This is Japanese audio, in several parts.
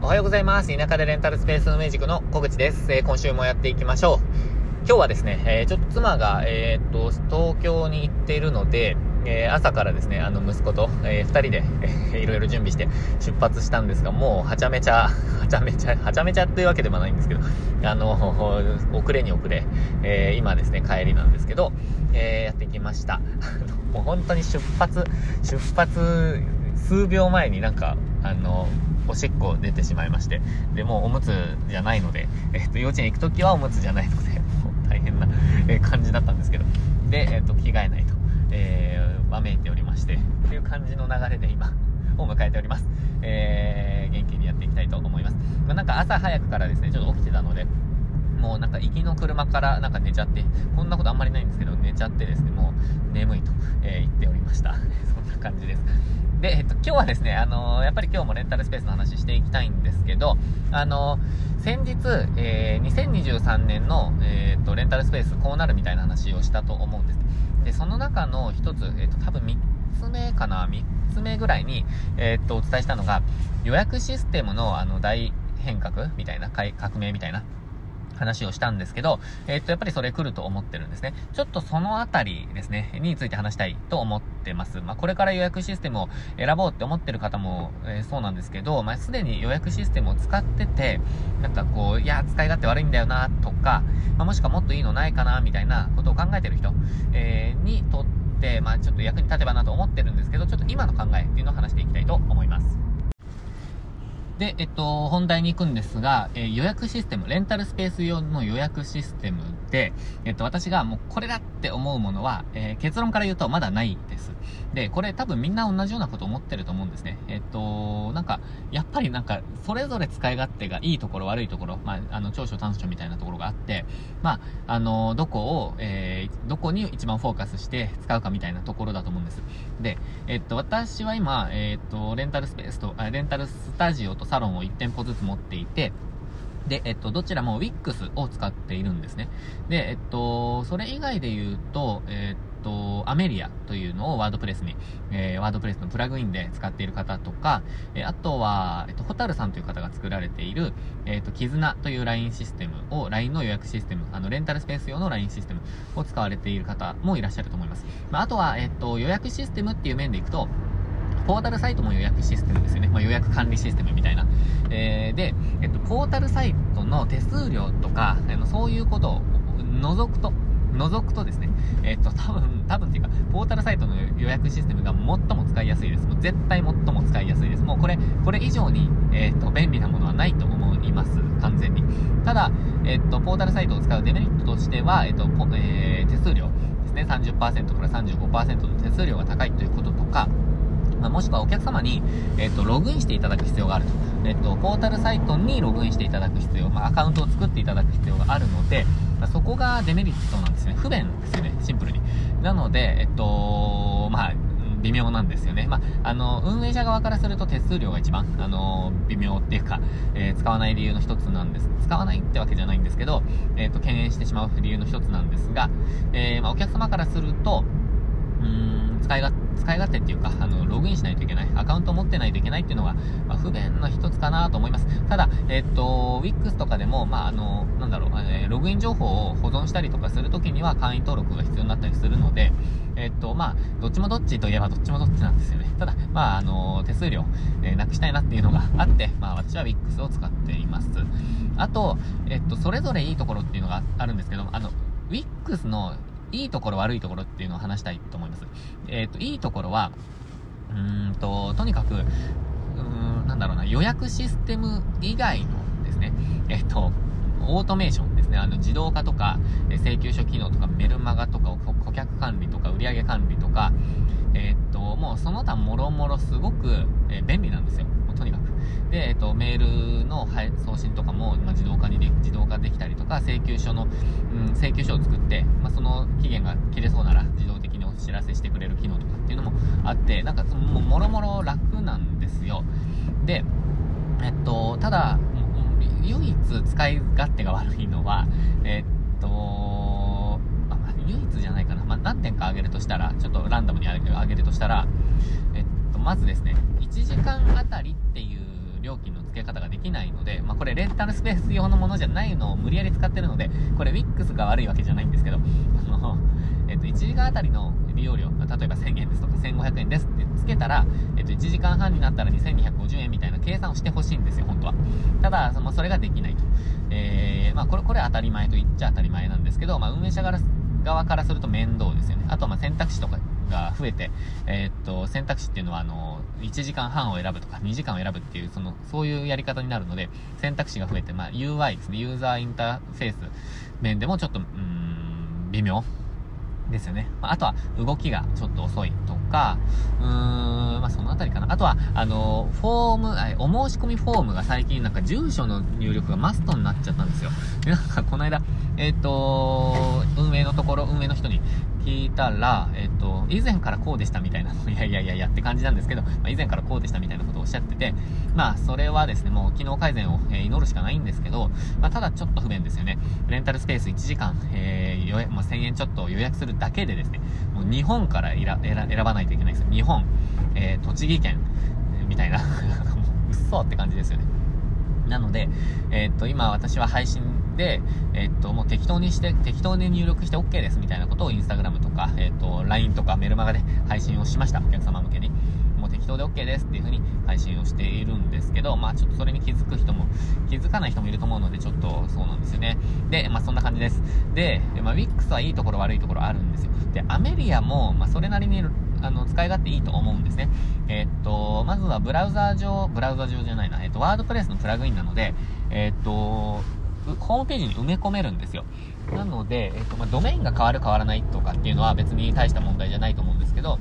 おはようございます。田舎でレンタルスペースのミュージックの小口です。えー、今週もやっていきましょう。今日はですね、えー、ちょっと妻が、えー、っと、東京に行っているので、え朝からですね、あの、息子と、えー、2人で、えー、いろいろ準備して出発したんですが、もう、はちゃめちゃ、はちゃめちゃ、はちゃめちゃっていうわけではないんですけど、あの、遅れに遅れ、え今ですね、帰りなんですけど、えやってきました。もう本当に出発、出発、数秒前になんか、あの、おしっこ出てしまいまして、で、もうおむつじゃないので、えっと、幼稚園行くときはおむつじゃないので、もう大変な、え感じだったんですけど、で、えっと、着替えないと、えー、わめいておりまして、という感じの流れで今、を迎えております。えー、元気にやっていきたいと思います。まあ、なんか朝早くからですね、ちょっと起きてたので、もうなんか行きの車からなんか寝ちゃって、こんなことあんまりないんですけど、寝ちゃってですね、もう眠いと、えー、言っておりました。そんな感じです。で、えっと、今日はですね、あのー、やっぱり今日もレンタルスペースの話していきたいんですけど、あのー、先日、えー、2023年の、えっと、レンタルスペースこうなるみたいな話をしたと思うんです。で、その中の一つ、えっと、多分3つ目かな、3つ目ぐらいに、えっと、お伝えしたのが、予約システムの、あの、大変革みたいな、革命みたいな、話をしたんですけど、えー、っと、やっぱりそれ来ると思ってるんですね。ちょっとそのあたりですね、について話したいと思ってます。まあ、これから予約システムを選ぼうって思ってる方も、えー、そうなんですけど、まあ、すでに予約システムを使ってて、なんかこう、いや、使い勝手悪いんだよな、とか、まあ、もしくはもっといいのないかな、みたいなことを考えてる人、えー、にとって、まあ、ちょっと役に立てばなと思ってるんですけど、ちょっと今の考えっていうのを話していきたいと思います。で、えっと、本題に行くんですが、えー、予約システム、レンタルスペース用の予約システム、えっと、私がもうこれだって思うものは、えー、結論から言うとまだないです。で、これ多分みんな同じようなこと思ってると思うんですね。えっと、なんか、やっぱりなんか、それぞれ使い勝手がいいところ、悪いところ、まあ、あの、長所短所みたいなところがあって、まあ、あの、どこを、えー、どこに一番フォーカスして使うかみたいなところだと思うんです。で、えっと、私は今、えっと、レンタルスペースと、レンタルスタジオとサロンを1店舗ずつ持っていて、で、えっと、どちらも Wix を使っているんですね。で、えっと、それ以外で言うと、えっと、アメリアというのをワードプレスに、えー、ワードプレスのプラグインで使っている方とか、えー、あとは、えっと、ホタルさんという方が作られている、えっと、キズナという LINE システムを、LINE の予約システム、あの、レンタルスペース用の LINE システムを使われている方もいらっしゃると思います。まあ、あとは、えっと、予約システムっていう面でいくと、ポータルサイトも予約システムですよね。まあ、予約管理システムみたいな。えー、で、えっと、ポータルサイトの手数料とか、あのそういうことを除くと、除くとですね、えっと、多分、多分っていうか、ポータルサイトの予約システムが最も使いやすいです。もう絶対最も使いやすいです。もうこれ、これ以上に、えっと、便利なものはないと思います。完全に。ただ、えっと、ポータルサイトを使うデメリットとしては、えっと、えー、手数料ですね。30%から35%の手数料が高いということとか、まあ、もしくはお客様に、えっ、と、ログインしていただく必要があると。えっ、と、ポータルサイトにログインしていただく必要、まあ、アカウントを作っていただく必要があるので、まあ、そこがデメリットなんですね。不便ですよね、シンプルに。なので、えっと、まあ、微妙なんですよね。まあ、あの、運営者側からすると手数料が一番、あの、微妙っていうか、えー、使わない理由の一つなんです。使わないってわけじゃないんですけど、えっ、ー、と、懸念してしまう理由の一つなんですが、えー、まあ、お客様からすると、うーん、使い勝手使い勝手っていうか、あの、ログインしないといけない、アカウント持ってないといけないっていうのが、まあ、不便の一つかなと思います。ただ、えっと、Wix とかでも、まあ、あの、なんだろう、えー、ログイン情報を保存したりとかするときには会員登録が必要になったりするので、えっと、まあ、どっちもどっちといえばどっちもどっちなんですよね。ただ、まあ、あの、手数料、えー、なくしたいなっていうのがあって、まあ、私は Wix を使っています。あと、えっと、それぞれいいところっていうのがあるんですけど、あの、Wix のいいところ悪いところっていうのを話したいと思います。えっ、ー、と、いいところは、うーんと、とにかく、うーん、なんだろうな、予約システム以外のですね、えっ、ー、と、オートメーションですね。あの、自動化とか、え請求書機能とか、メルマガとか、顧客管理とか、売上管理とか、えっ、と、もうその他もろもろすごく、え便利なんですよ。もうとにかく。で、えっ、と、メールの送信とかも、ま、自動化にで、自動化できたりとか、請求書の、うん、請求書を作って、まあ、その期限が切れそうなら、自動的にお知らせしてくれる機能とかっていうのもあって、なんか、もう、もろもろ楽なんですよ。で、えっと、ただ、唯一使い勝手が悪いのは、えっと、あ、唯一じゃないかな。まあ、何点か挙げるとしたら、ちょっとランダムに挙げるとしたら、えっと、まずですね、1時間あたりっていう料金の付け方ができないので、まあ、これレンタルスペース用のものじゃないのを無理やり使ってるので、これ WIX が悪いわけじゃないんですけど、あの、えっと、1時間あたりの利用料、例えば1000円ですとか1500円ですってつけたら、えっと、1時間半になったら2250円みたいな計算をしてほしいんですよ、本当は。ただ、その、それができないと。えー、まあ、これ、これ当たり前と言っちゃ当たり前なんですけど、まあ、運営者側からすると面倒ですよね。あと、ま、選択肢とかが増えて、えー、っと、選択肢っていうのは、あの、1時間半を選ぶとか、2時間を選ぶっていう、その、そういうやり方になるので、選択肢が増えて、まあ、UI ですね、ユーザーインターフェース面でもちょっと、うん、微妙ですよね。まあ、あとは、動きがちょっと遅いとか、うーん、まあ、そのあたりかな。あとは、あの、フォーム、お申し込みフォームが最近なんか住所の入力がマストになっちゃったんですよ。で、なんかこの間、えっ、ー、と、運営のところ、運営の人に聞いたら、えっ、ー、と、以前からこうでしたみたいなの、いやいやいやいやって感じなんですけど、まあ、以前からこうでしたみたいなことをおっしゃってて、まあ、それはですね、もう機能改善を、え、祈るしかないんですけど、まあ、ただちょっと不便ですよね。レンタルスペース1時間、えー、予約、もう1000円ちょっと予約するだけでですね、もう日本から選ばないといけないですよ。日本、えー、栃木県、みたいな、もう、っそって感じですよね。なので、えー、と、今私は配信で、え、っと、もう適当にして、適当に入力して OK ですみたいなことをインスタグラムとか、え、っと、LINE とかメルマガで配信をしました。お客様向けに。もう適当で OK ですっていう風に配信をしているんですけど、まあちょっとそれに気づく人も、気づかない人もいると思うので、ちょっとそうなんですよね。で、まあそんな感じです。で、まあ WIX はいいところ悪いところあるんですよ。で、アメリアも、まあそれなりにあの、使い勝手いいと思うんですね。えー、っと、まずはブラウザー上、ブラウザ上じゃないな、えー、っと、ワードプレスのプラグインなので、えー、っと、ホームページに埋め込めるんですよ。なので、えっと、まあ、ドメインが変わる変わらないとかっていうのは別に大した問題じゃないと思うんですけど、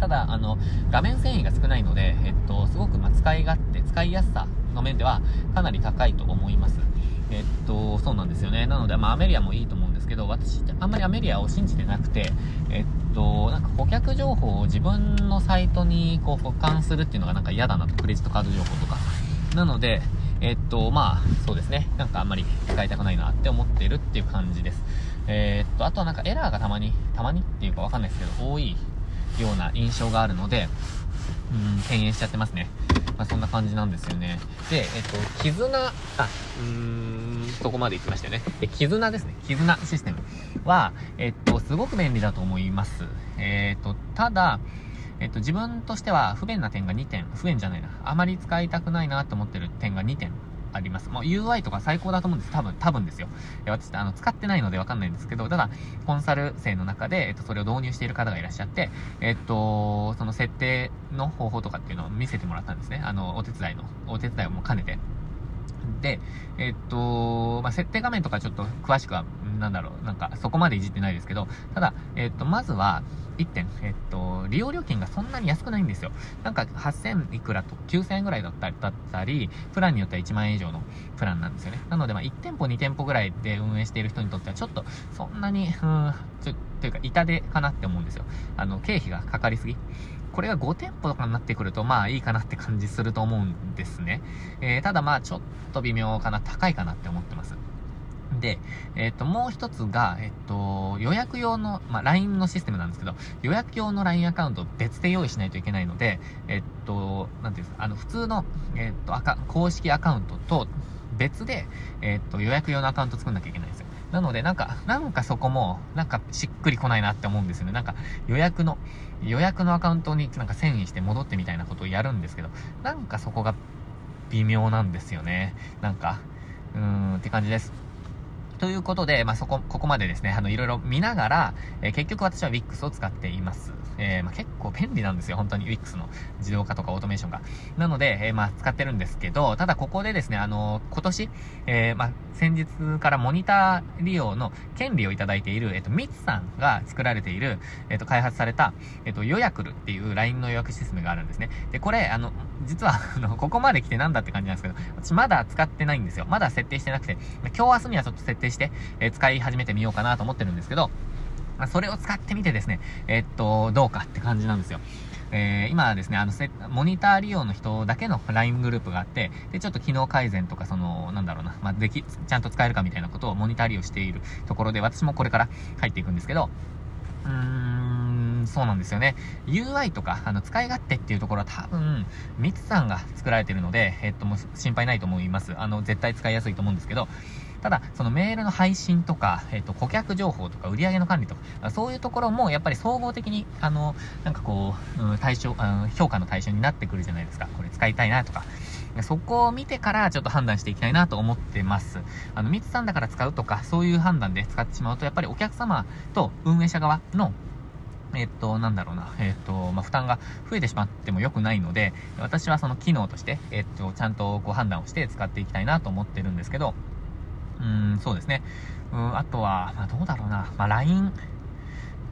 ただ、あの、画面遷移が少ないので、えっと、すごく、ま、使い勝手、使いやすさの面ではかなり高いと思います。えっと、そうなんですよね。なので、まあ、アメリアもいいと思うんですけど、私ってあんまりアメリアを信じてなくて、えっと、なんか顧客情報を自分のサイトにこう保管するっていうのがなんか嫌だなと、クレジットカード情報とか。なので、えっと、まあ、そうですね。なんかあんまり使いたくないなって思っているっていう感じです。えー、っと、あとはなんかエラーがたまに、たまにっていうかわかんないですけど、多いような印象があるので、うん、敬遠しちゃってますね。まあ、そんな感じなんですよね。で、えっと、絆、あ、うーん、そこまで行きましたよね。で、絆ですね。絆システムは、えっと、すごく便利だと思います。えっと、ただ、えっと、自分としては不便な点が2点、不便じゃないな。あまり使いたくないなと思ってる点が2点あります。もう UI とか最高だと思うんです。多分、多分ですよ。私、あの、使ってないのでわかんないんですけど、ただ、コンサル生の中で、えっと、それを導入している方がいらっしゃって、えっと、その設定の方法とかっていうのを見せてもらったんですね。あの、お手伝いの、お手伝いをもう兼ねて。で、えっと、まあ、設定画面とかちょっと詳しくは、なんだろう、なんかそこまでいじってないですけど、ただ、えっと、まずは、1点、えっと、利用料金がそんなに安くないんですよ。なんか8000いくらと9000円ぐらいだっただったり、プランによっては1万円以上のプランなんですよね。なので、まあ、1店舗2店舗ぐらいで運営している人にとってはちょっとそんなに、うん、ちょ、というか痛手かなって思うんですよ。あの、経費がかかりすぎ。これが5店舗とかになってくると、まあいいかなって感じすると思うんですね。えー、ただまあちょっと微妙かな、高いかなって思ってます。で、えっ、と、もう一つが、えっ、と、予約用の、まあ、LINE のシステムなんですけど、予約用の LINE アカウントを別で用意しないといけないので、えっ、と、なんていうんですか、あの、普通の、えっと、赤、公式アカウントと別で、えっと、予約用のアカウント作んなきゃいけないんですよ。なので、なんか、なんかそこも、なんかしっくりこないなって思うんですよね。なんか、予約の、予約のアカウントになんか遷移して戻ってみたいなことをやるんですけど、なんかそこが微妙なんですよね。なんか、うーんって感じです。ということで、まあ、そこ、ここまでですね、あの、いろいろ見ながら、えー、結局私は Wix を使っています。えー、まあ、結構便利なんですよ、本当に Wix の自動化とかオートメーションが。なので、えー、まあ、使ってるんですけど、ただここでですね、あの今年、えまあ、先日からモニター利用の権利をいただいている、えっと、ミツさんが作られている、えっと、開発された、えっと、予約るっていう LINE の予約システムがあるんですね。で、これ、あの、実は、あの、ここまで来てなんだって感じなんですけど、私まだ使ってないんですよ。まだ設定してなくて、今日明日にはちょっと設定して、えー、使い始めてみようかなと思ってるんですけど、まあ、それを使ってみてですね、えー、っと、どうかって感じなんですよ。えー、今ですね、あの、モニター利用の人だけの LINE グループがあって、で、ちょっと機能改善とか、その、なんだろうな、まあ、でき、ちゃんと使えるかみたいなことをモニター利用しているところで、私もこれから入っていくんですけど、うー、ん、そうなんですよね。UI とか、あの、使い勝手っていうところは多分、ミツさんが作られてるので、えっと、もう心配ないと思います。あの、絶対使いやすいと思うんですけど、ただ、そのメールの配信とか、えっ、と、顧客情報とか売上の管理とか、そういうところもやっぱり総合的に、あの、なんかこう、うん、対象、あの評価の対象になってくるじゃないですか。これ使いたいなとか。そこを見てからちょっと判断していきたいなと思ってます。あの、ミツさんだから使うとか、そういう判断で使ってしまうと、やっぱりお客様と運営者側のえっと、なんだろうな、えっと、まあ、負担が増えてしまっても良くないので、私はその機能として、えっと、ちゃんとこう判断をして使っていきたいなと思ってるんですけど、うん、そうですね。うん、あとは、まあ、どうだろうな、まあ、LINE、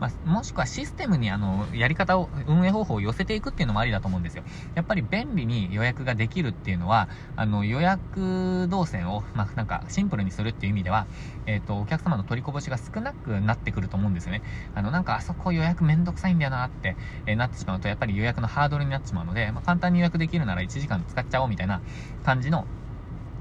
まあ、もしくはシステムにあの、やり方を、運営方法を寄せていくっていうのもありだと思うんですよ。やっぱり便利に予約ができるっていうのは、あの、予約動線を、まあ、なんか、シンプルにするっていう意味では、えっ、ー、と、お客様の取りこぼしが少なくなってくると思うんですよね。あの、なんか、あそこ予約めんどくさいんだよなって、えー、なってしまうと、やっぱり予約のハードルになってしまうので、まあ、簡単に予約できるなら1時間使っちゃおうみたいな感じの、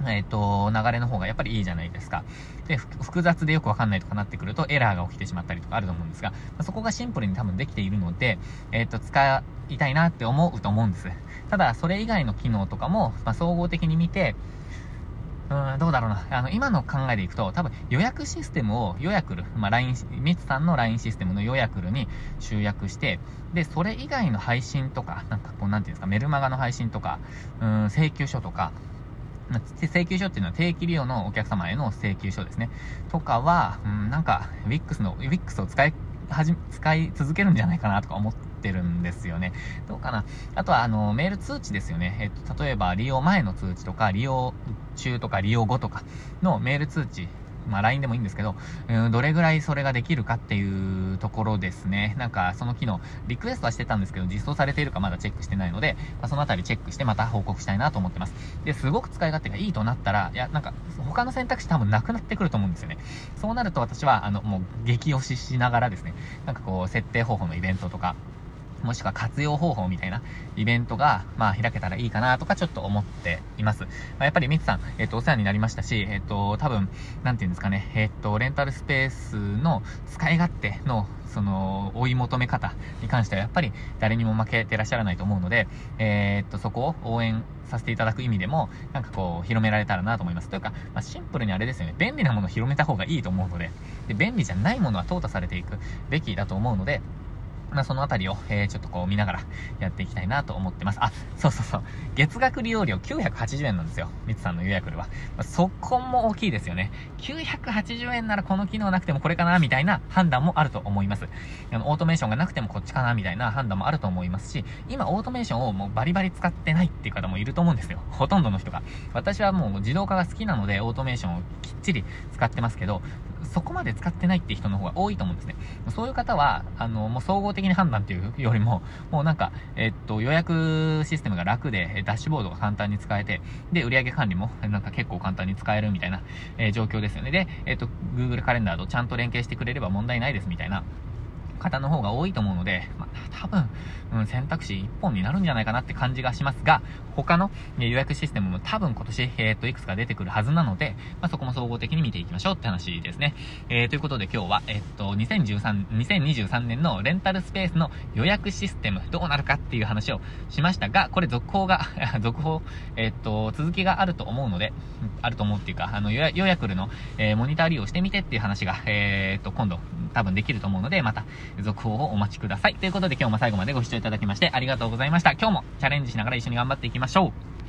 えっ、ー、と、流れの方がやっぱりいいじゃないですか。で、複雑でよくわかんないとかなってくるとエラーが起きてしまったりとかあると思うんですが、まそこがシンプルに多分できているので、えっ、ー、と、使いたいなって思うと思うんです。ただ、それ以外の機能とかも、まあ、総合的に見て、うん、どうだろうな。あの、今の考えでいくと、多分予約システムを予約る、まあ、LINE、ミツさんの LINE システムの予約るに集約して、で、それ以外の配信とか、なんかこう、なんていうんですか、メルマガの配信とか、うん、請求書とか、請求書っていうのは定期利用のお客様への請求書ですね。とかは、うん、なんか、WIX の、WIX を使い、はじ、使い続けるんじゃないかなとか思ってるんですよね。どうかな。あとは、あの、メール通知ですよね。えっと、例えば、利用前の通知とか、利用中とか、利用後とかのメール通知まあ LINE でもいいんですけど、うん、どれぐらいそれができるかっていうところですね。なんかその機能、リクエストはしてたんですけど、実装されているかまだチェックしてないので、まあ、そのあたりチェックしてまた報告したいなと思ってます。で、すごく使い勝手がいいとなったら、いや、なんか他の選択肢多分なくなってくると思うんですよね。そうなると私は、あの、もう激推ししながらですね、なんかこう、設定方法のイベントとか、もしくは活用方法みたいなイベントが、まあ、開けたらいいかなとかちょっと思っています。まあ、やっぱりミツさん、えっ、と、お世話になりましたし、えっ、と、多分、なんていうんですかね、えっ、と、レンタルスペースの使い勝手の、その、追い求め方に関してはやっぱり誰にも負けてらっしゃらないと思うので、えっと、そこを応援させていただく意味でも、なんかこう、広められたらなと思います。というか、まあ、シンプルにあれですよね、便利なものを広めた方がいいと思うので、で、便利じゃないものは淘汰されていくべきだと思うので、まあ、そのあたりを、えー、ちょっとこう見ながらやっていきたいなと思ってます。あ、そうそうそう。月額利用料980円なんですよ。ミツさんの予約では。まあ、そこも大きいですよね。980円ならこの機能なくてもこれかなみたいな判断もあると思います。あの、オートメーションがなくてもこっちかなみたいな判断もあると思いますし、今オートメーションをもうバリバリ使ってないっていう方もいると思うんですよ。ほとんどの人が。私はもう自動化が好きなのでオートメーションをきっちり使ってますけど、そこまで使ってないって人の方が多いと思うんですね。そういう方は、あの、もう総合的に判断っていうよりも、もうなんか、えっと、予約システムが楽で、ダッシュボードが簡単に使えて、で、売上管理もなんか結構簡単に使えるみたいな、えー、状況ですよね。で、えっと、Google カレンダーとちゃんと連携してくれれば問題ないですみたいな、方の方が多いと思うので、まあ、多分、うん、選択肢1本になるんじゃないかなって感じがしますが、他の予約システムも多分今年、えっ、ー、と、いくつか出てくるはずなので、まあ、そこも総合的に見ていきましょうって話ですね。えー、ということで今日は、えっ、と、2013、2023年のレンタルスペースの予約システムどうなるかっていう話をしましたが、これ続報が 続報、えっ、と、続きがあると思うので、あると思うっていうか、あの、予約の、えー、モニター利用してみてっていう話が、えっ、と、今度多分できると思うので、また続報をお待ちください。ということで今日も最後までご視聴いただきましてありがとうございました。今日もチャレンジしながら一緒に頑張っていきましょう。